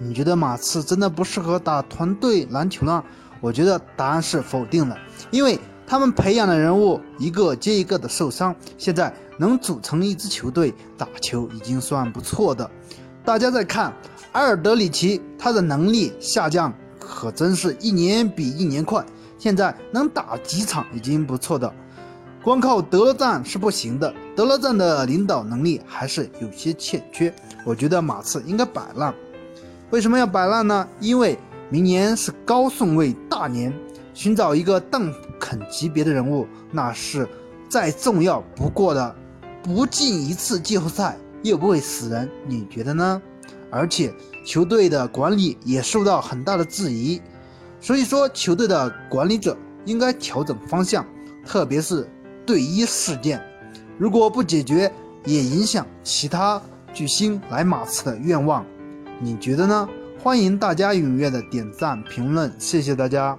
你觉得马刺真的不适合打团队篮球呢？我觉得答案是否定的，因为他们培养的人物一个接一个的受伤，现在能组成一支球队打球已经算不错的。大家再看埃尔德里奇，他的能力下降可真是一年比一年快，现在能打几场已经不错的。光靠德罗赞是不行的，德罗赞的领导能力还是有些欠缺。我觉得马刺应该摆烂。为什么要摆烂呢？因为明年是高顺位大年，寻找一个邓肯级别的人物，那是再重要不过的。不进一次季后赛又不会死人，你觉得呢？而且球队的管理也受到很大的质疑，所以说球队的管理者应该调整方向，特别是队医事件，如果不解决，也影响其他巨星来马刺的愿望。你觉得呢？欢迎大家踊跃的点赞评论，谢谢大家。